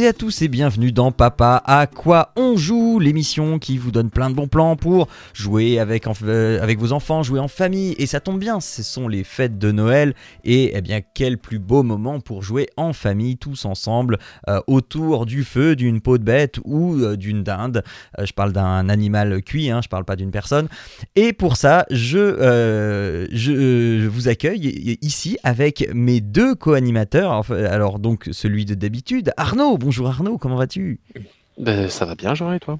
Et à tous et bienvenue dans Papa à quoi on joue, l'émission qui vous donne plein de bons plans pour jouer euh, avec vos enfants, jouer en famille. Et ça tombe bien, ce sont les fêtes de Noël et eh bien quel plus beau moment pour jouer en famille tous ensemble euh, autour du feu, d'une peau de bête ou euh, d'une dinde. Je parle d'un animal cuit, hein, je parle pas d'une personne. Et pour ça, je, je, vous accueille ici avec mes deux co-animateurs. Alors donc celui de d'habitude, Arnaud. Bonjour Arnaud, comment vas-tu? Ben, ça va bien, Jean, et toi?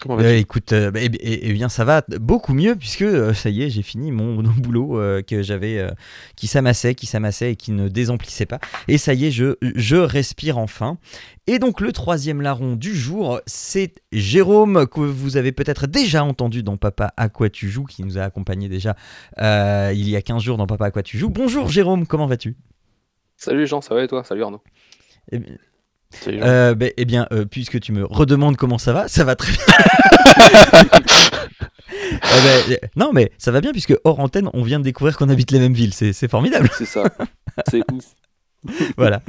Comment Euh, vas-tu? écoute, euh, bah, eh, eh- eh bien ça va beaucoup mieux puisque euh, ça y est, j'ai fini mon, mon boulot euh, que j'avais, euh, qui s'amassait, qui s'amassait et qui ne désemplissait pas. Et ça y est, je, je respire enfin. Et donc le troisième larron du jour, c'est Jérôme que vous avez peut-être déjà entendu dans Papa à quoi tu joues, qui nous a accompagné déjà euh, il y a 15 jours dans Papa à quoi tu joues. Bonjour Jérôme, comment vas-tu? Salut Jean, ça va et toi? Salut Arnaud. Eh bien. Euh, ben, eh bien, euh, puisque tu me redemandes comment ça va, ça va très bien. Eh ben, euh, non, mais ça va bien puisque hors antenne, on vient de découvrir qu'on habite les mêmes villes. C'est c'est formidable. C'est ça. C'est ouf. voilà.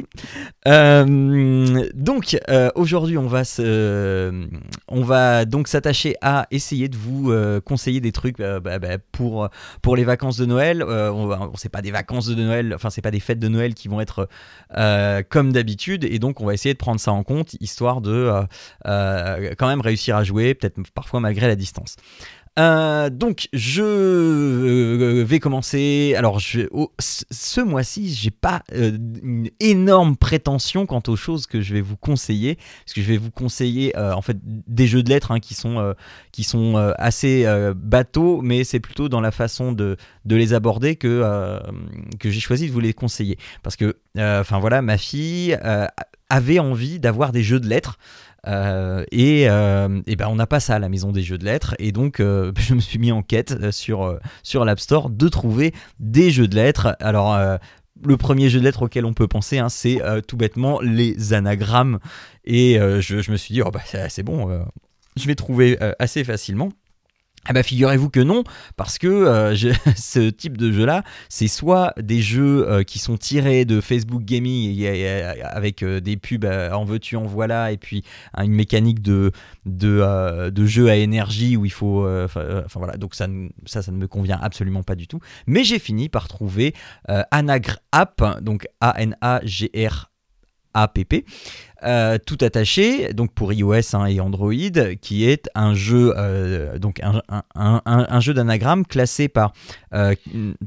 Euh, donc euh, aujourd'hui, on va se, on va donc s'attacher à essayer de vous euh, conseiller des trucs euh, bah, bah, pour pour les vacances de Noël. Euh, on va, sait pas des vacances de Noël, enfin c'est pas des fêtes de Noël qui vont être euh, comme d'habitude, et donc on va essayer de prendre ça en compte, histoire de euh, euh, quand même réussir à jouer, peut-être parfois malgré la distance. Euh, donc je euh, vais commencer. Alors ce mois-ci, j'ai pas euh, une énorme prétention quant aux choses que je vais vous conseiller, parce que je vais vous conseiller en fait des jeux de lettres hein, qui sont qui sont assez bateaux, mais c'est plutôt dans la façon de, de les aborder que que j'ai choisi de vous les conseiller, parce que enfin voilà, ma fille avait envie d'avoir des jeux de lettres. Euh, et, euh, et ben on n'a pas ça à la maison des jeux de lettres et donc euh, je me suis mis en quête sur, sur l'App Store de trouver des jeux de lettres. Alors le premier jeu de lettres auquel on peut penser, hein, c'est tout bêtement les anagrammes. Et je, je me suis dit, oh bah, c'est bon, je vais trouver assez facilement. Ah bah figurez-vous que non, parce que euh, ce type de jeu-là, c'est soit des jeux euh, qui sont tirés de Facebook Gaming avec euh, des pubs en veux-tu en voilà, et puis une mécanique de, de, jeu à énergie où il faut... Enfin voilà, donc ça, ça, ne me convient absolument pas du tout. Mais j'ai fini par trouver Anagr App, donc A-N-A-G-R APP, euh, tout attaché, donc pour iOS hein, et Android, qui est un jeu, euh, donc un, jeu d'anagramme classé par, euh,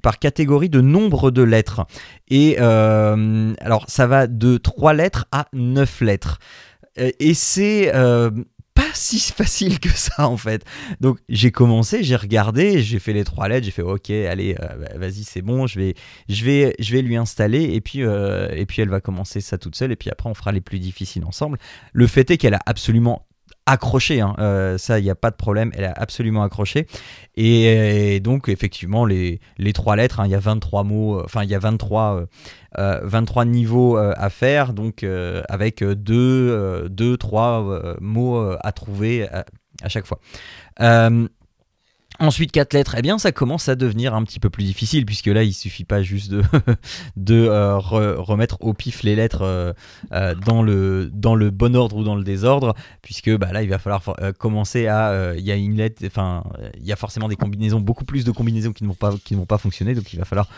par catégorie de nombre de lettres. Et alors, ça va de 3 lettres à 9 lettres. Et c'est pas si facile que ça en fait. Donc j'ai commencé, j'ai regardé, j'ai fait les trois lettres, j'ai fait ok, allez, euh, bah, vas-y, c'est bon, je vais, je vais, lui installer et euh, et puis elle va commencer ça toute seule et puis après on fera les plus difficiles ensemble. Le fait est qu'elle a absolument accroché, hein, euh, ça il n'y a pas de problème, elle a absolument accroché et, donc effectivement les, trois lettres, hein, il y a 23 mots, euh, enfin il y a 23, euh, 23 niveaux à faire, donc avec deux, deux, trois mots à trouver à chaque fois. Ensuite, quatre lettres, eh bien, ça commence à devenir un petit peu plus difficile, puisque là, il suffit pas juste de, de euh, re- remettre au pif les lettres euh, euh, dans, le, dans le bon ordre ou dans le désordre, puisque bah, là, il va falloir commencer à. Il y a une lettre, enfin, il y a forcément des combinaisons, beaucoup plus de combinaisons qui ne vont pas, qui ne vont pas fonctionner, donc il va falloir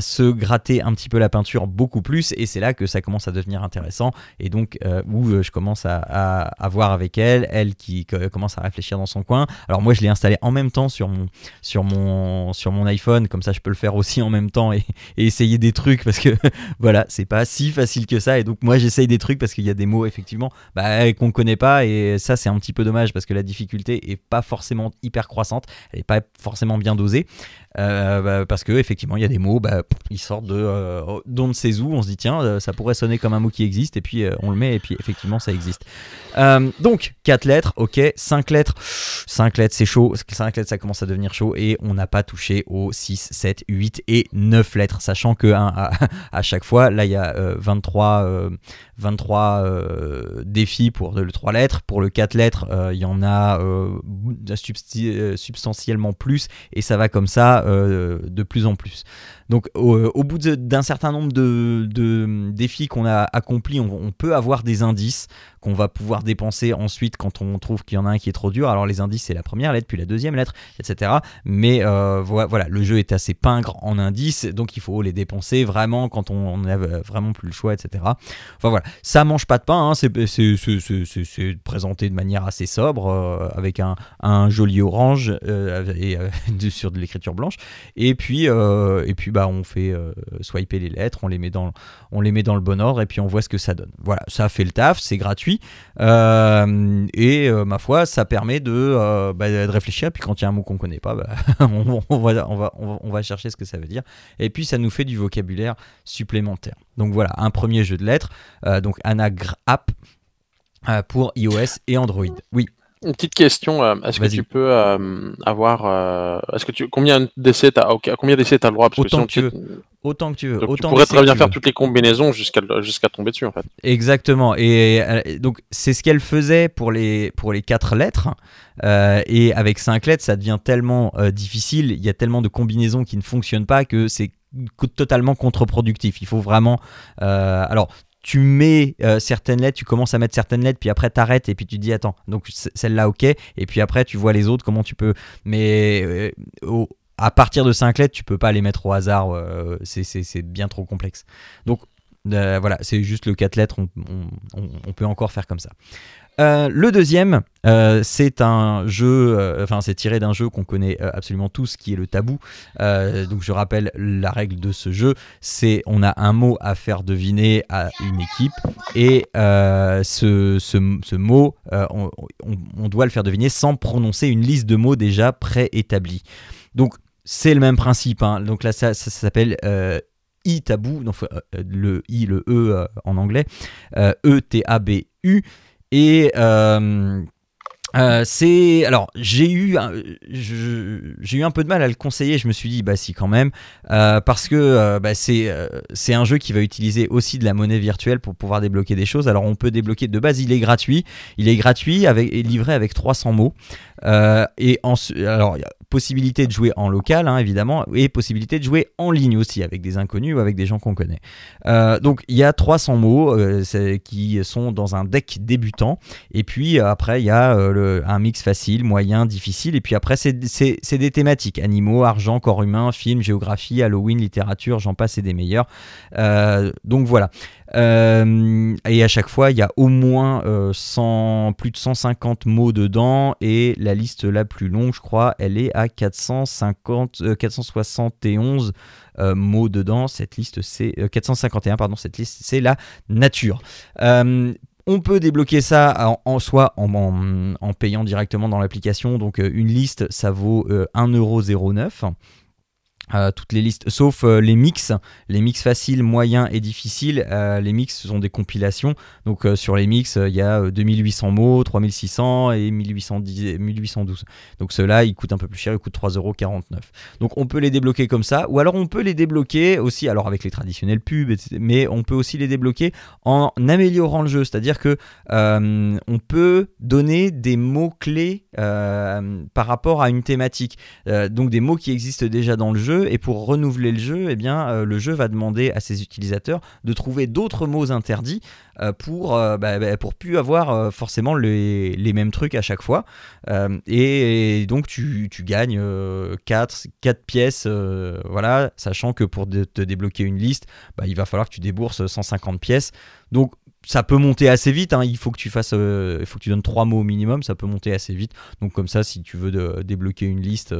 se gratter un petit peu la peinture beaucoup plus, et c'est là que ça commence à devenir intéressant, et donc où je commence à, à, à voir avec elle, elle qui co- commence à réfléchir dans son coin. Alors moi, je l'ai installé en même temps sur mon, sur mon, sur mon iPhone, comme ça je peux le faire aussi en même temps et, essayer des trucs parce que voilà, c'est pas si facile que ça. Et donc moi j'essaye des trucs parce qu'il y a des mots effectivement bah, qu'on connaît pas et ça c'est un petit peu dommage parce que la difficulté est pas forcément hyper croissante, elle est pas forcément bien dosée. Euh, bah, parce que effectivement, il y a des mots, bah, ils sortent de euh, d'on ne sait où. On se dit tiens, euh, ça pourrait sonner comme un mot qui existe, et puis euh, on le met, et puis effectivement, ça existe. Euh, donc 4 lettres, ok, 5 lettres, 5 lettres, c'est chaud. 5 lettres, ça commence à devenir chaud, et on n'a pas touché aux 6, 7, 8 et 9 lettres, sachant que hein, à, à chaque fois, là, il y a euh, 23, euh, 23 euh, défis pour le 3 lettres. Pour le 4 lettres, euh, il y en a euh, euh, substantiellement plus et ça va comme ça de plus en plus. Donc au, bout d'un certain nombre de, défis qu'on a accomplis, on, on peut avoir des indices qu'on va pouvoir dépenser ensuite quand on trouve qu'il y en a un qui est trop dur. Alors les indices, c'est la première lettre, puis la deuxième lettre, etc. Mais voi- voilà, le jeu est assez pingre en indices, donc il faut les dépenser vraiment quand on n'a vraiment plus le choix, etc. Enfin voilà, ça mange pas de pain, hein, c'est présenté de manière assez sobre, euh, avec un, joli orange euh, et euh, sur de l'écriture blanche. Et puis, et puis bah, on fait swiper les lettres, on les, met dans, on les met dans le bon ordre et puis on voit ce que ça donne. Voilà, ça fait le taf, c'est gratuit. Et ma foi, ça permet de, bah, réfléchir. Puis quand il y a un mot qu'on connaît pas, bah, on va chercher ce que ça veut dire. Et puis ça nous fait du vocabulaire supplémentaire. Donc voilà, un premier jeu de lettres, euh, donc Anagrap euh, pour iOS et Android. Oui. Une petite question, euh, est-ce que tu peux euh, avoir, euh, est-ce que tu, combien d'essais t'as, ok, combien d'essais t'as le droit? Parce Autant sinon, que tu tu- Autant que tu veux. donc tu autant pourrais très que bien faire veux. toutes les combinaisons jusqu'à jusqu'à tomber dessus en fait. Exactement. Et donc c'est ce qu'elle faisait pour les pour les quatre lettres. Et avec cinq lettres, ça devient tellement difficile. Il y a tellement de combinaisons qui ne fonctionnent pas que c'est totalement contre-productif. Il faut vraiment. euh, alors. Tu mets euh, certaines lettres, tu commences à mettre certaines lettres, puis après t'arrêtes et puis tu dis attends, donc celle-là ok, et puis après tu vois les autres comment tu peux. Mais euh, à partir de 5 lettres, tu peux pas les mettre au hasard, euh, c'est- bien trop complexe. Donc voilà, c'est juste le 4 lettres, on peut encore faire comme ça. Euh, le deuxième, euh, c'est un jeu, euh, c'est tiré d'un jeu qu'on connaît absolument tous, qui est le tabou. Donc je rappelle la règle de ce jeu, c'est on a un mot à faire deviner à une équipe et ce, ce- mot, on, doit le faire deviner sans prononcer une liste de mots déjà préétablis. Donc c'est le même principe. hein. Donc là ça, s'appelle I tabou, le I, le E en anglais, E-T-A-B-U. Et euh, euh, c'est. Alors, j'ai eu, j'ai eu un peu de mal à le conseiller. Je me suis dit, bah si, quand même. euh, parce que euh, bah, c'est euh, c'est un jeu qui va utiliser aussi de la monnaie virtuelle pour pouvoir débloquer des choses. Alors, on peut débloquer. De base, il est gratuit. Il est gratuit avec, livré avec 300 mots. Et en, alors, possibilité de jouer en local, hein, évidemment, et possibilité de jouer en ligne aussi, avec des inconnus ou avec des gens qu'on connaît. Donc, il y a 300 mots qui sont dans un deck débutant. Et puis, après, il y a euh, un mix facile, moyen, difficile. Et puis après, c'est des thématiques animaux, argent, corps humain, film, géographie, Halloween, littérature, j'en passe et des meilleurs. Euh, donc voilà. Euh, et à chaque fois, il y a au moins euh, 100, plus de 150 mots dedans. Et la liste la plus longue, je crois, elle est à 450, euh, 471 euh, mots dedans. Cette liste, c'est euh, 451, pardon, cette liste, c'est la nature. Euh, on peut débloquer ça en, soit en, payant directement dans l'application. Donc euh, une liste, ça vaut euh, 1,09€. Euh, toutes les listes, sauf euh, les mix, les mix faciles, moyens et difficiles. Euh, les mix sont des compilations. Donc sur les mix, il y a euh, 2800 mots, 3600 et 1810, 1812. Donc ceux-là, ils coûtent un peu plus cher, ils coûtent 3,49€. Donc on peut les débloquer comme ça, ou alors on peut les débloquer aussi, alors avec les traditionnels pubs, etc., mais on peut aussi les débloquer en améliorant le jeu. C'est-à-dire que on peut donner des mots clés euh, par rapport à une thématique. Donc des mots qui existent déjà dans le jeu et pour renouveler le jeu, eh bien euh, le jeu va demander à ses utilisateurs de trouver d'autres mots interdits euh, pour euh, bah, bah, pour plus avoir forcément les, mêmes trucs à chaque fois. Et, donc tu, gagnes 4, pièces, euh, voilà, sachant que pour te débloquer une liste, bah, il va falloir que tu débourses 150 pièces. Donc ça peut monter assez vite, hein, il faut que tu donnes trois mots au minimum, ça peut monter assez vite. Donc comme ça, si tu veux débloquer une liste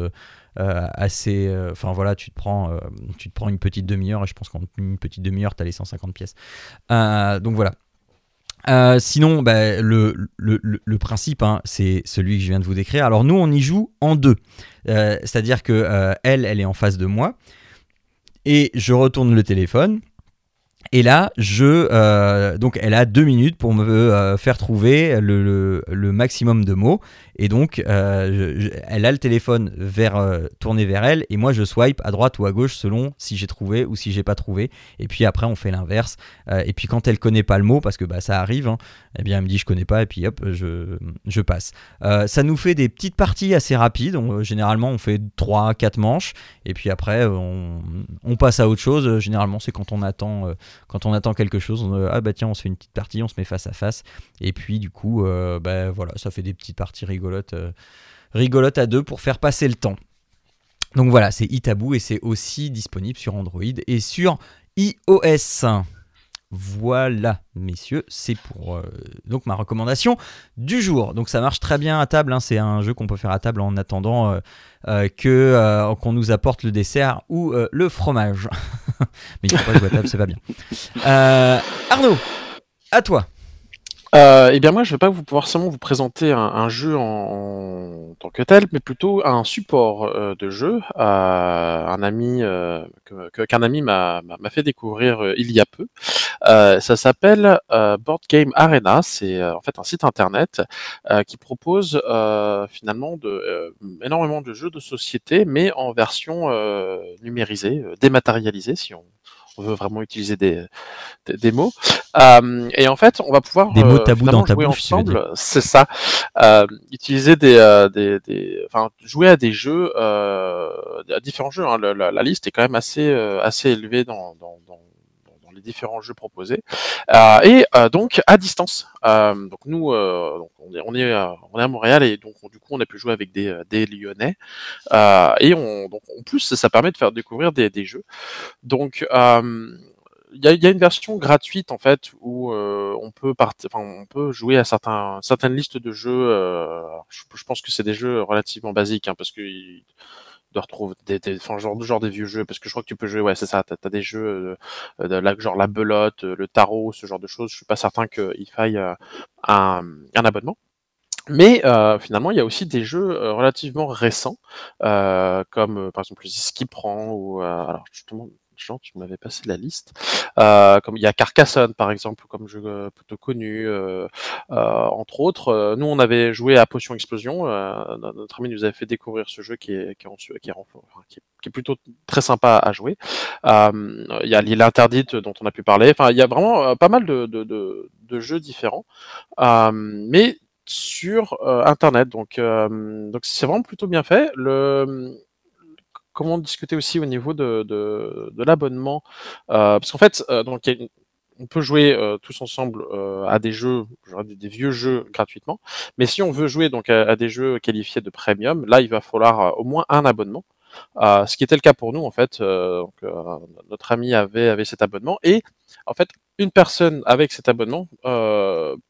assez, euh, enfin voilà, tu te prends, euh, tu te prends une petite demi-heure et je pense qu'en une petite demi-heure, tu as les 150 pièces. Euh, donc voilà. Euh, sinon, bah, le, le, le- principe, hein, c'est celui que je viens de vous décrire. Alors nous, on y joue en deux. Euh, C'est-à-dire que euh, elle, elle est en face de moi. Et je retourne le téléphone. Et là, je, euh, donc elle a deux minutes pour me euh, faire trouver le, maximum de mots. Et donc, euh, elle a le téléphone vers, tourné vers elle. Et moi, je swipe à droite ou à gauche selon si j'ai trouvé ou si j'ai pas trouvé. Et puis après, on fait l'inverse. Et puis quand elle connaît pas le mot, parce que bah, ça arrive, hein, eh bien, elle me dit je connais pas. Et puis hop, je, je passe. Ça nous fait des petites parties assez rapides. Généralement, on fait 3-4 manches. Et puis après, on, on passe à autre chose. Généralement, c'est quand on attend, quand on attend quelque chose. On, euh, ah bah tiens, on se fait une petite partie, on se met face à face. Et puis du coup, euh, bah, voilà, ça fait des petites parties rigolotes, euh, rigolotes à deux pour faire passer le temps. Donc voilà, c'est Itaboo et c'est aussi disponible sur Android et sur iOS. Voilà, messieurs, c'est pour donc ma recommandation du jour. Donc ça marche très bien à table. hein, c'est un jeu qu'on peut faire à table en attendant que qu'on nous apporte le dessert ou le fromage. Mais il faut pas jouer à table, c'est pas bien. Euh, Arnaud, à toi. Euh, eh bien moi, je vais pas vous pouvoir seulement vous présenter un, jeu en, tant que tel, mais plutôt un support euh, de jeu. Euh, un ami euh, qu'un ami m'a fait découvrir il y a peu. Ça s'appelle Board Game Arena. C'est en fait un site internet qui propose finalement de, énormément de jeux de société, mais en version numérisée, dématérialisée, si on, on veut vraiment utiliser des, des, des mots. Euh, et en fait, on va pouvoir Des mots euh, tabous dans ta jouer bouche, ensemble. C'est ça. Utiliser des, euh, des, des, enfin, jouer à des jeux, euh, à différents jeux. hein. Le- la, la liste est quand même assez, euh, assez élevée dans, dans, dans les différents jeux proposés. Euh, et euh, donc à distance. Euh, donc nous, on est, on est, à Montréal et donc on- du coup on a pu jouer avec des, des Lyonnais. Et on, donc en plus ça permet de faire découvrir des, des jeux. Donc il y a, une version gratuite en fait où on peut part... enfin, on peut jouer à certains certaines listes de jeux. je pense que c'est des jeux relativement basiques hein, parce que doivent retrouver des, enfin, genre des vieux jeux parce que je crois que tu peux jouer ouais c'est ça t'as as des jeux euh, de la, genre la belote euh, le tarot ce genre de choses. Je suis pas certain qu'il faille euh, un, abonnement. Mais euh, finalement, il y a aussi des jeux euh, relativement récents, euh, comme euh, par exemple Ski prend ou euh, alors Jean, tu m'avais passé la liste. Euh, comme il y a Carcassonne par exemple, comme jeu euh, plutôt connu, euh, euh, entre autres. Euh, nous, on avait joué à Potion Explosion. Euh, notre ami nous avait fait découvrir ce jeu qui est qui est, qui est, qui est, plutôt très sympa à jouer. Il y a l'île interdite dont on a pu parler. Enfin, il y a vraiment pas mal de, de, de, de jeux différents. Mais sur internet donc donc c'est vraiment plutôt bien fait le comment discuter aussi au niveau de, de, l'abonnement euh, parce qu'en fait euh, donc on peut jouer euh, tous ensemble à des jeux, des, des vieux jeux gratuitement. Mais si on veut jouer donc à, des jeux qualifiés de premium, là il va falloir au moins un abonnement. Ce qui était le cas pour nous en fait. Notre ami avait avait cet abonnement et en fait une personne avec cet abonnement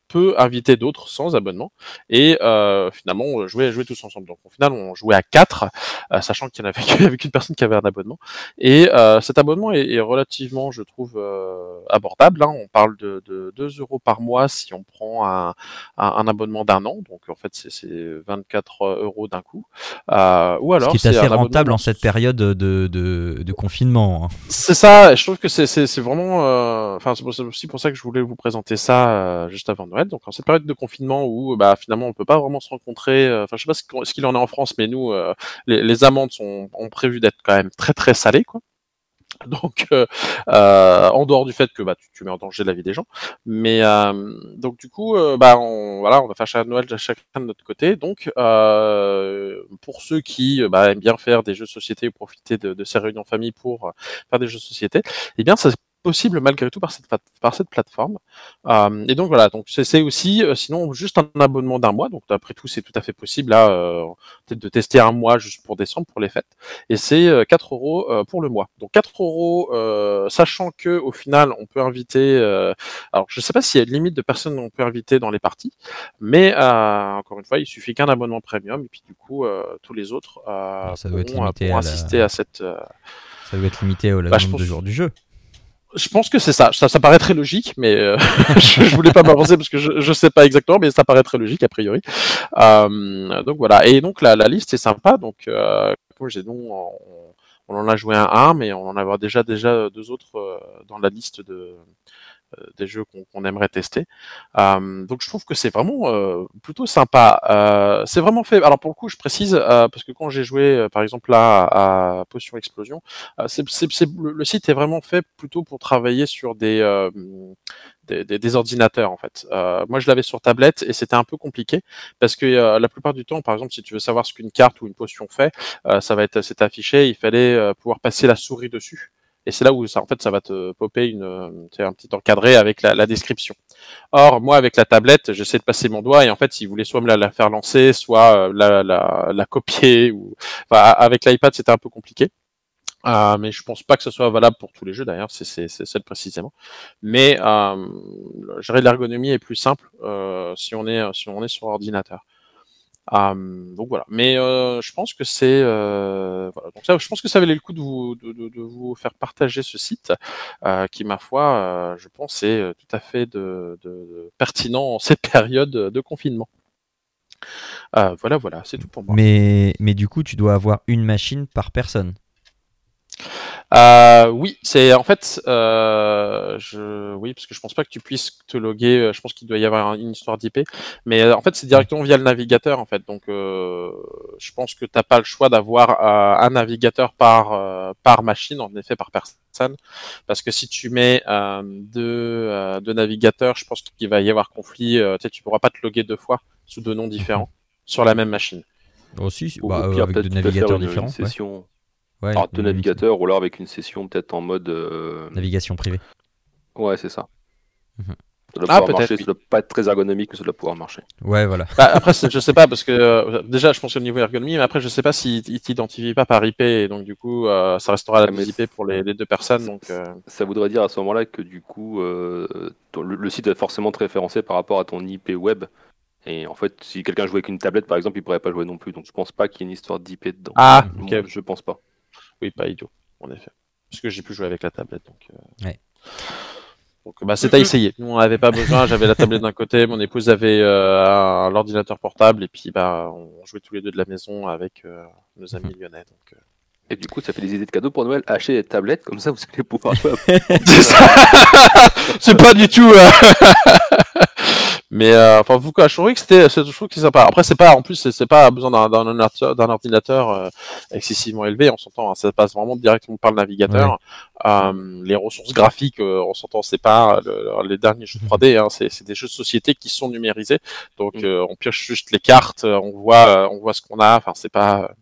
peut inviter d'autres sans abonnement et euh, finalement on jouait jouer tous ensemble. Donc au final on jouait à quatre, euh, sachant qu'il y en avait qu'avec une personne qui avait un abonnement. Et euh, cet abonnement est, est relativement, je trouve, euh, abordable. hein. On parle de, de 2 euros par mois si on prend un, un, un abonnement d'un an. Donc en fait c'est c'est 24 euros d'un coup. Euh, ou alors Ce qui est c'est assez rentable en cette période de, de, de confinement. hein. c'est ça, je trouve que c'est c'est c'est vraiment, euh, enfin c'est aussi pour ça que je voulais vous présenter ça euh, juste avant Donc en cette période de confinement où bah finalement on peut pas vraiment se rencontrer, euh, enfin je sais pas ce qu'il en est en France, mais nous euh, les, les amendes sont ont prévu d'être quand même très très salées quoi. Donc euh, euh, en dehors du fait que bah tu, tu mets en danger la vie des gens, mais euh, donc du coup euh, bah on voilà on va faire chaque Noël chacun de notre côté. Donc pour ceux qui bah, aiment bien faire des jeux de société ou profiter de, de ces réunions famille pour faire des jeux de société, eh bien, c'est possible malgré tout par cette, par cette plateforme. Euh, et donc voilà, donc c'est aussi, euh, sinon juste un abonnement d'un mois. Donc après tout, c'est tout à fait possible là, euh, peut-être de tester un mois juste pour décembre pour les fêtes. Et c'est euh, 4 euros pour le mois. Donc 4 euros, sachant que au final, on peut inviter. alors je sais pas s'il y a une limite de personnes qu'on peut inviter dans les parties, mais encore une fois, il suffit qu'un abonnement premium et puis du coup, tous les autres ça doit être pourront, à la- assister à cette. Ça doit être limité au Bah, nombre de jours du jeu. Je pense que c'est ça. ça. ça. paraît très logique, mais euh, je, je, voulais pas m'avancer parce que je, je sais pas exactement, mais ça paraît très logique a priori. Euh, donc voilà. Et donc la, la liste est sympa. Donc euh, comme j'ai donc on, on, en a joué un, un, mais on en a déjà déjà deux autres euh, dans la liste de des jeux qu'on qu aimerait tester. Euh, donc je trouve que c'est vraiment euh, plutôt sympa. Euh, c'est vraiment fait. Alors pour le coup, je précise euh, parce que quand j'ai joué, par exemple là à, Potion Explosion, c'est le, le, site est vraiment fait plutôt pour travailler sur des des, des, des, ordinateurs en fait. Euh, moi, je l'avais sur tablette et c'était un peu compliqué parce que euh, la plupart du temps, par exemple, si tu veux savoir ce qu'une carte ou une potion fait, euh, ça va être c'est affiché. Il fallait pouvoir passer la souris dessus. Et c'est là où ça, en fait, ça va te popper une, un petit encadré avec la, la, description. Or, moi, avec la tablette, j'essaie de passer mon doigt et en fait, s'il voulait soit me la, la, faire lancer, soit la, la, la copier, ou enfin, avec l'iPad, c'était un peu compliqué. Euh, mais je pense pas que ce soit valable pour tous les jeux d'ailleurs, c'est celle précisément. Mais euh, l'ergonomie est plus simple euh, si on est si on est sur ordinateur. Euh, donc voilà. Mais euh, je pense que c'est euh, voilà. Ça, je pense que ça valait le coup de vous de, vous faire partager ce site qui, ma foi, je pense est tout à fait de, de pertinent en cette période de confinement. voilà, voilà, c'est tout pour moi. Mais mais du coup, tu dois avoir une machine par personne. Euh, oui, c'est en fait, euh, je, oui, parce que je pense pas que tu puisses te loguer. Euh, je pense qu'il doit y avoir une histoire d'IP, mais euh, en fait, c'est directement via le navigateur, en fait. Donc, euh, je pense que t'as pas le choix d'avoir euh, un navigateur par par machine, en effet, par personne, parce que si tu mets deux, deux navigateurs, je pense qu'il va y avoir conflit. tu sais, tu pourras pas te loguer deux fois sous deux noms différents sur la même machine. Aussi, oh, bah, avec deux navigateurs différents. Une session... Ouais. Ouais, alors, de navigateur ou alors avec une session peut-être en mode. Euh... Navigation privée. Ouais, c'est ça. Mhm. Ça doit ah, pouvoir marcher, oui. ça doit pas être très ergonomique, mais ça doit pouvoir marcher. Ouais, voilà. Bah, après, je sais pas, parce que euh, déjà, je pense au niveau ergonomie, mais après, je sais pas s'il si t'identifie pas par IP, et donc du coup, euh, ça restera la même IP pour les, les, deux personnes. Donc, euh... Ça voudrait dire à ce moment-là que du coup, euh, ton, le, le, site est forcément très référencé par rapport à ton IP web. Et en fait, si quelqu'un jouait avec une tablette, par exemple, il pourrait pas jouer non plus. Donc je pense pas qu'il y ait une histoire d'IP dedans. Ah, okay. je pense pas. Oui, pas idiot, en effet. Parce que j'ai pu jouer avec la tablette. Donc, euh... ouais. donc bah, c'est à essayer. Nous, on n'avait pas besoin. J'avais la tablette d'un côté, mon épouse avait euh, l'ordinateur portable, et puis bah, on jouait tous les deux de la maison avec euh, nos amis lyonnais. Donc, euh. et du coup, ça fait des idées de cadeaux pour Noël. Acheter des tablettes, comme ça, vous allez pouvoir jouer. c'est pas du tout. Mais euh, enfin, vous, que c'était, je trouve que c'est sympa. Après, c'est pas, en plus, c'est pas besoin d'un ordinateur, d'un ordinateur euh, excessivement élevé. On s'entend, hein, ça passe vraiment directement par le navigateur. Ouais. Euh, les ressources graphiques, euh, on s'entend, c'est pas le, les derniers jeux 3D. Hein, c'est des jeux de société qui sont numérisés. Donc, mmh. on pioche juste les cartes, on voit, on voit ce qu'on a. Enfin, c'est pas.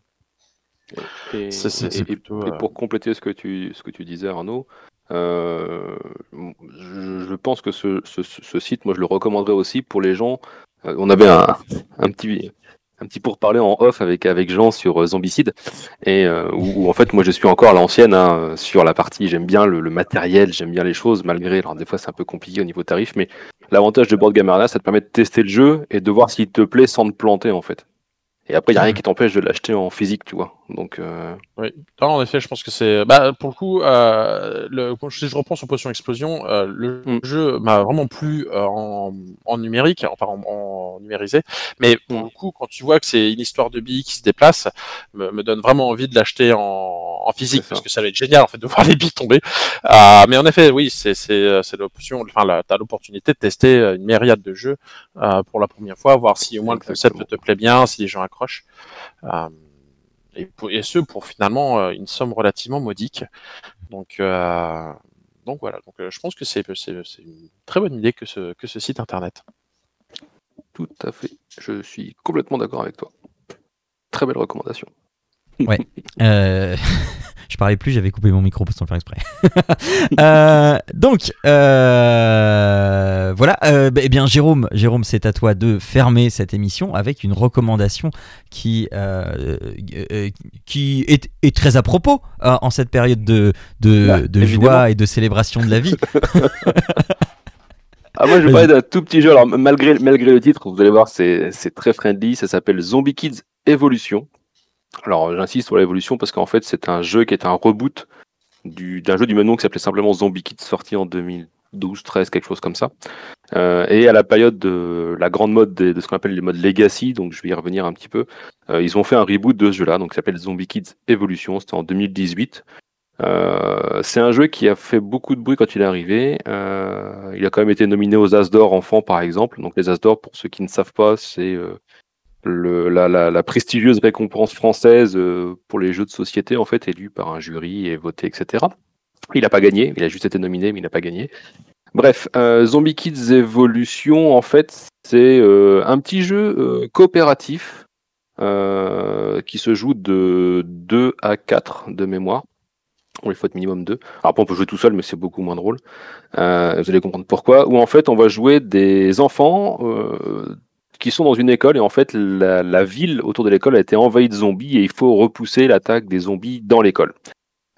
Et, c est, c est, et, et, pour compléter ce que tu, ce que tu disais, Arnaud. Euh, je, je, pense que ce, ce, ce, site, moi, je le recommanderais aussi pour les gens. Euh, on avait un, un petit un petit pourparler en off avec avec Jean sur euh, Zombicide et euh, où, où, en fait moi je suis encore à l'ancienne hein, sur la partie j'aime bien le, le matériel j'aime bien les choses malgré alors des fois c'est un peu compliqué au niveau tarif mais l'avantage de Board Game Arena ça te permet de tester le jeu et de voir s'il te plaît sans te planter en fait et après, il n'y a rien qui t'empêche de l'acheter en physique, tu vois. Donc, euh... Oui, non, en effet, je pense que c'est. Bah, pour le coup, euh, le... si je reprends sur Potion Explosion, euh, le mm. jeu m'a vraiment plu euh, en... en, numérique, enfin en, en numérisé. Mais pour mm. le coup, quand tu vois que c'est une histoire de billes qui se déplace, me, me donne vraiment envie de l'acheter en... en, physique parce que ça va être génial en fait de voir les billes tomber. Euh, mais en effet, oui, c'est l'option. Enfin, tu as l'opportunité de tester une myriade de jeux euh, pour la première fois, voir si au moins Exactement. le concept te plaît bien, si les gens accroche. Euh, et, pour, et, ce, pour finalement euh, une somme relativement modique. Donc, euh, donc voilà, donc, je pense que c'est une très bonne idée que ce, que ce site internet. Tout à fait. Je suis complètement d'accord avec toi. Très belle recommandation. Ouais. Euh, je parlais plus, j'avais coupé mon micro pour s'en faire exprès. euh, donc, euh, voilà. Bah, eh bien, Jérôme, Jérôme, c'est à toi de fermer cette émission avec une recommandation qui, euh, qui est, est, très à propos en cette période de, de, Là, de joie et de célébration de la vie. Ah, moi, je vais parler d'un tout petit jeu. Alors, malgré, malgré le titre, vous allez voir, c'est très friendly. Ça s'appelle Zombie Kids Evolution. Alors j'insiste sur l'évolution parce qu'en fait c'est un jeu qui est un reboot d'un jeu du même nom qui s'appelait simplement Zombie Kids, sorti en 2012, 13, quelque chose comme ça. Euh, et à la période de la grande mode de, ce qu'on appelle les modes Legacy, donc je vais y revenir un petit peu, euh, ils ont fait un reboot de ce jeu-là, donc qui s'appelle Zombie Kids Evolution, c'était en 2018. Euh, c'est un jeu qui a fait beaucoup de bruit quand il est arrivé. il a quand même été nominé aux As d'or enfants, par exemple. Donc les As d'or, pour ceux qui ne savent pas, c'est la, prestigieuse récompense française pour les jeux de société, en fait, élue par un jury et votée, etc. Il n'a pas gagné, il a juste été nominé, mais il n'a pas gagné. Bref, euh, Zombie Kids Evolution, en fait, c'est euh, un petit jeu euh, coopératif qui se joue de 2 à 4 de mémoire. il faut être minimum 2. Alors, on peut jouer tout seul, mais c'est beaucoup moins drôle. vous allez comprendre pourquoi. Où en fait, on va jouer des enfants qui sont dans une école et en fait, la, ville autour de l'école a été envahie de zombies et il faut repousser l'attaque des zombies dans l'école.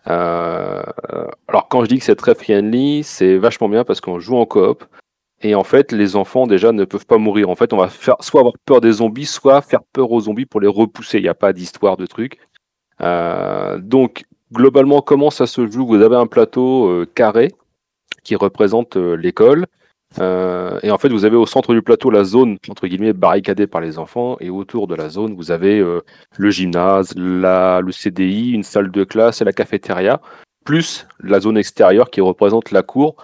Euh, alors quand je dis que c'est très friendly, c'est vachement bien parce qu'on joue en coop. Et en fait, les enfants déjà ne peuvent pas mourir. En fait, on va faire soit avoir peur des zombies, soit faire peur aux zombies pour les repousser. Il n'y a pas d'histoire de truc. Euh, donc, globalement, comment ça se joue? Vous avez un plateau euh, carré qui représente l'école. Euh, et en fait, vous avez au centre du plateau la zone, entre guillemets, barricadée par les enfants. Et autour de la zone, vous avez euh, le gymnase, la, le CDI, une salle de classe et la cafétéria, plus la zone extérieure qui représente la cour.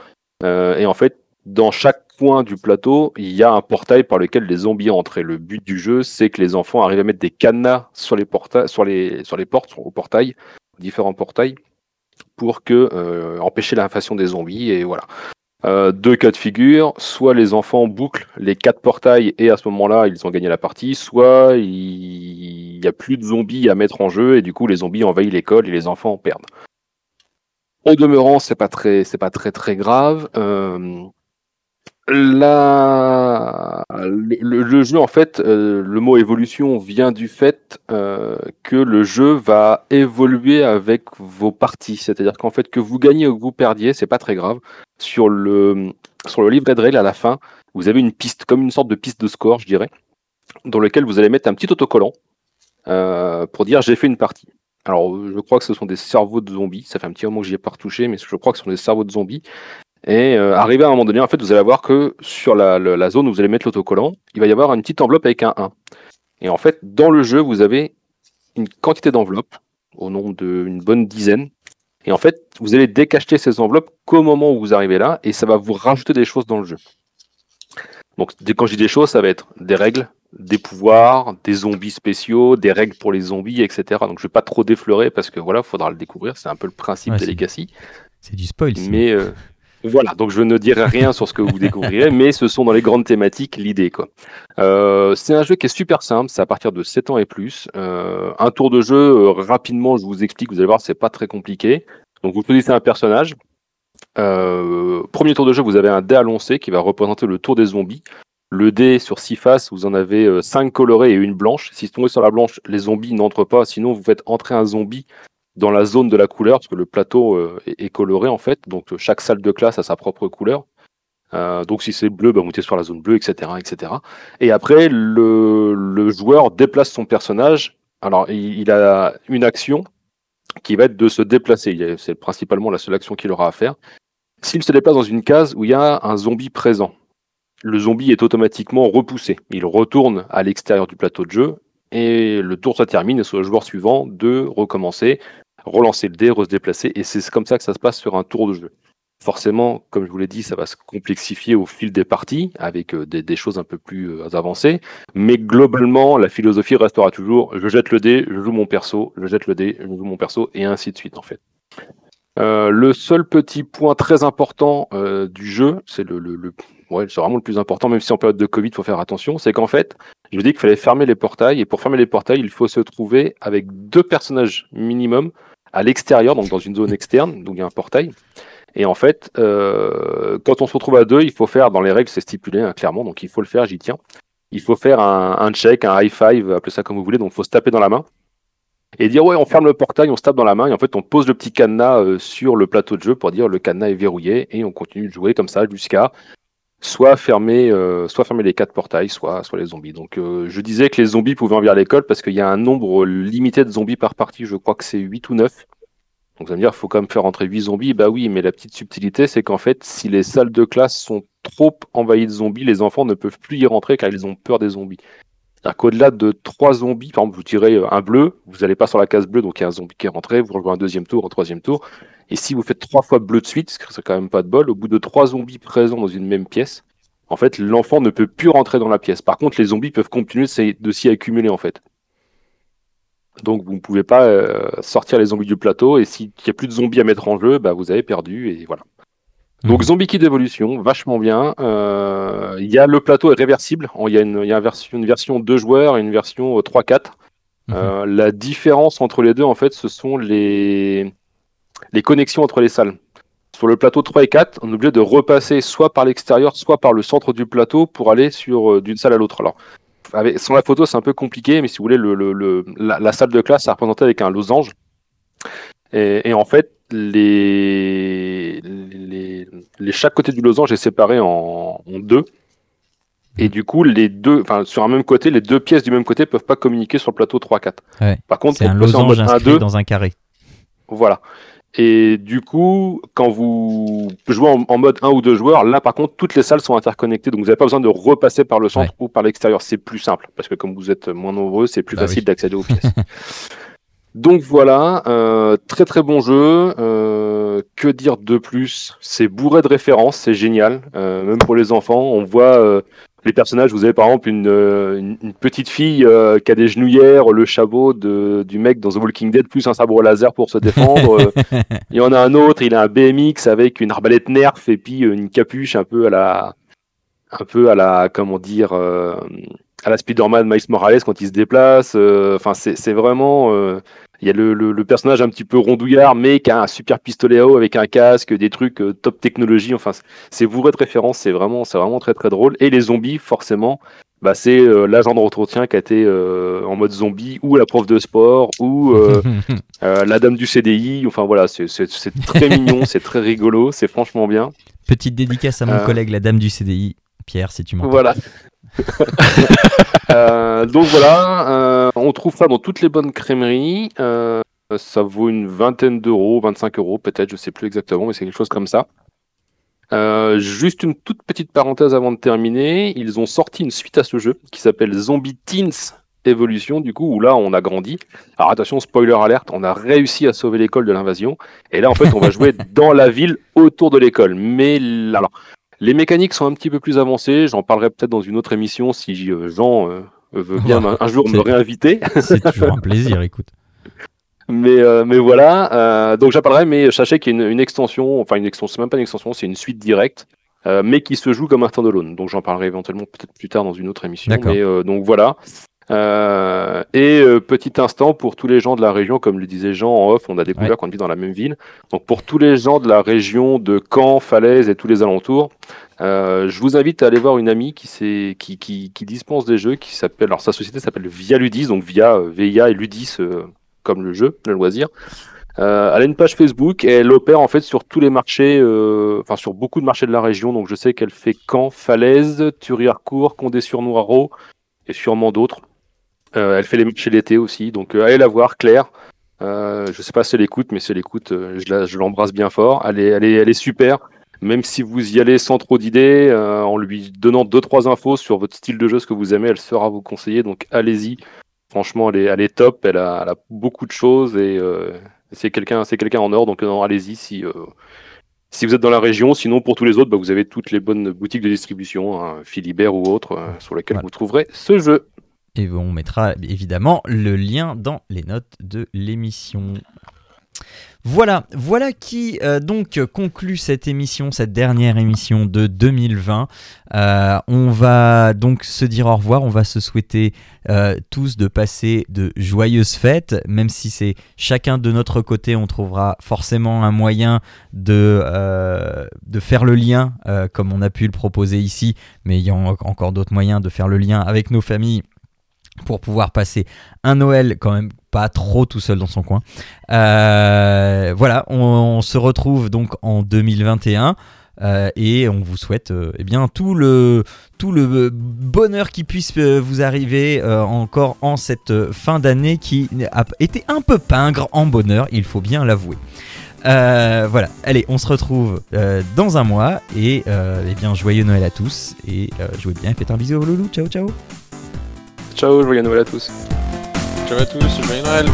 Euh, et en fait, dans chaque coin du plateau, il y a un portail par lequel les zombies entrent. Et le but du jeu, c'est que les enfants arrivent à mettre des cadenas sur les, sur les, sur les portes, au portail, différents portails, pour que empêcher l'invasion des zombies. Et voilà. Euh, deux cas de figure, soit les enfants bouclent les quatre portails et à ce moment-là ils ont gagné la partie, soit il n'y a plus de zombies à mettre en jeu et du coup les zombies envahissent l'école et les enfants perdent. Au demeurant, c'est pas très, c'est pas très très grave. Euh, la... le, jeu, en fait, euh, le mot évolution vient du fait euh, que le jeu va évoluer avec vos parties. C'est-à-dire qu'en fait, que vous gagnez ou que vous perdiez, c'est pas très grave. Sur le, sur le livret de règles, à la fin, vous avez une piste, comme une sorte de piste de score, je dirais, dans lequel vous allez mettre un petit autocollant euh, pour dire j'ai fait une partie. Alors, je crois que ce sont des cerveaux de zombies. Ça fait un petit moment que j'y ai pas retouché, mais je crois que ce sont des cerveaux de zombies. Et euh, arrivé à un moment donné, en fait, vous allez voir que sur la, la, zone où vous allez mettre l'autocollant, il va y avoir une petite enveloppe avec un 1. Et en fait, dans le jeu, vous avez une quantité d'enveloppes, au nombre d'une bonne dizaine. Et en fait, vous allez décacheter ces enveloppes qu'au moment où vous arrivez là, et ça va vous rajouter des choses dans le jeu. Donc, quand je dis des choses, ça va être des règles, des pouvoirs, des zombies spéciaux, des règles pour les zombies, etc. Donc, je vais pas trop défleurer parce que voilà, faudra le découvrir. C'est un peu le principe des Legacy. C'est du spoil. Mais euh, voilà, donc je ne dirai rien sur ce que vous découvrirez, mais ce sont dans les grandes thématiques l'idée. quoi. Euh, c'est un jeu qui est super simple, c'est à partir de 7 ans et plus. Euh, un tour de jeu, euh, rapidement, je vous explique, vous allez voir, c'est pas très compliqué. Donc vous choisissez un personnage. premier tour de jeu, vous avez un dé à lancer qui va représenter le tour des zombies. Le dé sur 6 faces, vous en avez 5 colorés et une blanche. Si vous tombez sur la blanche, les zombies n'entrent pas. Sinon, vous faites entrer un zombie dans la zone de la couleur, parce que le plateau euh, est, coloré en fait, donc chaque salle de classe a sa propre couleur. Euh, donc si c'est bleu, bah, mettez sur la zone bleue, etc., etc. Et après, le, joueur déplace son personnage. Alors, il, a une action qui va être de se déplacer. C'est principalement la seule action qu'il aura à faire. S'il se déplace dans une case où il y a un zombie présent, le zombie est automatiquement repoussé. Il retourne à l'extérieur du plateau de jeu et le tour se termine et c'est au joueur suivant de recommencer relancer le dé, se déplacer, et c'est comme ça que ça se passe sur un tour de jeu. Forcément, comme je vous l'ai dit, ça va se complexifier au fil des parties, avec euh, des, choses un peu plus euh, avancées, mais globalement, la philosophie restera toujours, je jette le dé, je joue mon perso, je jette le dé, je joue mon perso, et ainsi de suite, en fait. Euh, le seul petit point très important du jeu, c'est le, ouais, vraiment le plus important, même si en période de Covid, il faut faire attention, c'est qu'en fait, je vous dis qu'il fallait fermer les portails, et pour fermer les portails, il faut se trouver avec deux personnages minimum à l'extérieur, donc dans une zone externe, donc il y a un portail. Et en fait, euh, quand on se retrouve à deux, il faut faire, dans les règles, c'est stipulé hein, clairement, donc il faut le faire, j'y tiens. Il faut faire un, check, un high five, appelez ça comme vous voulez, donc il faut se taper dans la main. Et dire ouais, on ferme le portail, on se tape dans la main, et en fait on pose le petit cadenas euh, sur le plateau de jeu pour dire le cadenas est verrouillé, et on continue de jouer comme ça jusqu'à soit fermer, euh, soit fermer les quatre portails, soit, soit les zombies. Donc je disais que les zombies pouvaient envahir l'école parce qu'il y a un nombre limité de zombies par partie, je crois que c'est 8 ou 9. Donc ça veut dire faut quand même faire rentrer 8 zombies. Bah oui, mais la petite subtilité, c'est qu'en fait, si les salles de classe sont trop envahies de zombies, les enfants ne peuvent plus y rentrer car ils ont peur des zombies. C'est-à-dire qu'au-delà de trois zombies, par exemple, vous tirez un bleu, vous n'allez pas sur la case bleue, donc il y a un zombie qui est rentré, vous rejouez un deuxième tour, un troisième tour. Et si vous faites trois fois bleu de suite, ce qui serait quand même pas de bol, au bout de trois zombies présents dans une même pièce, en fait, l'enfant ne peut plus rentrer dans la pièce. Par contre, les zombies peuvent continuer de s'y accumuler, en fait. Donc vous ne pouvez pas euh, sortir les zombies du plateau et s'il n'y a plus de zombies à mettre en jeu, bah, vous avez perdu et voilà. Donc mhm. Zombie Kid d'évolution, vachement bien. Euh, il y a le plateau est réversible. Il y a une, y a version, une version 2 joueurs et une version 3-4. Euh, mhm. la différence entre les deux, en fait, ce sont les, les connexions entre les salles. Sur le plateau 3 et 4, on est obligé de repasser soit par l'extérieur, soit par le centre du plateau pour aller sur d'une salle à l'autre. Alors, avec, sans la photo, c'est un peu compliqué, mais si vous voulez, le, le, la, salle de classe est représentée avec un losange. Et, en fait, les, les, les, chaque côté du losange est séparé en, deux. Et du coup, les deux, enfin, sur un même côté, les deux pièces du même côté peuvent pas communiquer sur le plateau 3-4. Par contre, c'est un losange inscrit dans un carré. Voilà. Et du coup, quand vous jouez en, mode 1 ou 2 joueurs, là par contre, toutes les salles sont interconnectées, donc vous n'avez pas besoin de repasser par le centre ou par l'extérieur. C'est plus simple, parce que comme vous êtes moins nombreux, c'est plus bah facile d'accéder aux pièces. donc voilà, euh, très très bon jeu. Euh, que dire de plus? C'est bourré de références, c'est génial. Euh, même pour les enfants, on voit les personnages, vous avez par exemple une, euh, petite fille euh, qui a des genouillères, le chabot de, du mec dans The Walking Dead, plus un sabre laser pour se défendre. il y en a un autre, il a un BMX avec une arbalète nerf et puis euh, une capuche un peu à la, un peu à la, comment dire, à la Spider-Man Miles Morales quand il se déplace. Enfin, c'est vraiment il y a le, personnage un petit peu rondouillard, mais qui a un super pistolet à eau avec un casque, des trucs euh, top technologie. Enfin, c'est bourré de références. C'est vraiment, c'est vraiment très très drôle. Et les zombies, forcément, bah, c'est euh, l'agent d'entretien qui a été euh, en mode zombie, ou la prof de sport, ou la dame du CDI. Enfin voilà, c'est très mignon, c'est très rigolo, c'est franchement bien. Petite dédicace à mon collègue, la dame du CDI. Pierre, si tu m'entends. Voilà, Euh, donc voilà, euh, on trouve ça dans toutes les bonnes crèmeries. Euh, ça vaut une vingtaine d'euros, 25 euros peut-être, je sais plus exactement, mais c'est quelque chose comme ça. juste une toute petite parenthèse avant de terminer. Ils ont sorti une suite à ce jeu qui s'appelle Zombie Teens Evolution, du coup, où là, on a grandi. Alors attention, spoiler alerte, on a réussi à sauver l'école de l'invasion. Et là, en fait, on va jouer dans la ville autour de l'école. Mais alors, les mécaniques sont un petit peu plus avancées. J'en parlerai peut-être dans une autre émission si euh, Jean euh, veut bien un, jour me réinviter. C'est toujours un plaisir, écoute. Mais, euh, mais voilà, donc j'en parlerai, mais sachez qu'il y a une, extension, enfin une extension, c'est même pas une extension, c'est une suite directe, mais qui se joue comme un standalone. Donc j'en parlerai éventuellement peut-être plus tard dans une autre émission. Mais donc voilà. Euh, et euh, petit instant pour tous les gens de la région, comme le disait Jean en off, on a découvert qu'on vit dans la même ville. Donc pour tous les gens de la région de Caen, Falaise et tous les alentours, euh, je vous invite à aller voir une amie qui, qui, qui, qui dispense des jeux, qui s'appelle, alors sa société s'appelle Via Ludis, donc Via, VIA et Ludis comme le jeu, le loisir. elle a une page Facebook et elle opère en fait sur tous les marchés, enfin sur beaucoup de marchés de la région. Donc je sais qu'elle fait Caen, Falaise, Thury-Harcourt, Condé-sur-Noireau et sûrement d'autres. Euh, elle fait les marchés l'été aussi, donc euh, allez la voir, Claire. Euh, je sais pas si elle écoute, mais si elle écoute, je l'embrasse bien fort. Elle est, elle, est, elle est super. Même si vous y allez sans trop d'idées, en lui donnant deux trois infos sur votre style de jeu, ce que vous aimez, elle saura vous conseiller. Donc allez-y. Franchement, elle est, elle est top. Elle a, elle a beaucoup de choses et c'est quelqu'un, c'est quelqu'un en or. Donc allez-y si si vous êtes dans la région. Sinon, pour tous les autres, bah, vous avez toutes les bonnes boutiques de distribution, hein, Philibert ou autres, sur lesquelles vous trouverez ce jeu. Et on mettra évidemment le lien dans les notes de l'émission. Voilà, voilà qui euh, donc conclut cette émission, cette dernière émission de 2020. Euh, on va donc se dire au revoir, on va se souhaiter euh, tous de passer de joyeuses fêtes, même si c'est chacun de notre côté, on trouvera forcément un moyen de, de faire le lien, comme on a pu le proposer ici, mais il y a encore d'autres moyens de faire le lien avec nos familles pour pouvoir passer un Noël quand même pas trop tout seul dans son coin. Euh, voilà, on, se retrouve donc en 2021. et on vous souhaite eh bien tout le tout le bonheur qui puisse vous arriver encore en cette fin d'année qui a été un peu pingre en bonheur, il faut bien l'avouer. voilà, allez, on se retrouve dans un mois et eh bien joyeux Noël à tous et jouez bien, faites un bisou au loulou, ciao ciao. Ciao, joyeux Noël à tous. Ciao à tous, joyeux Noël.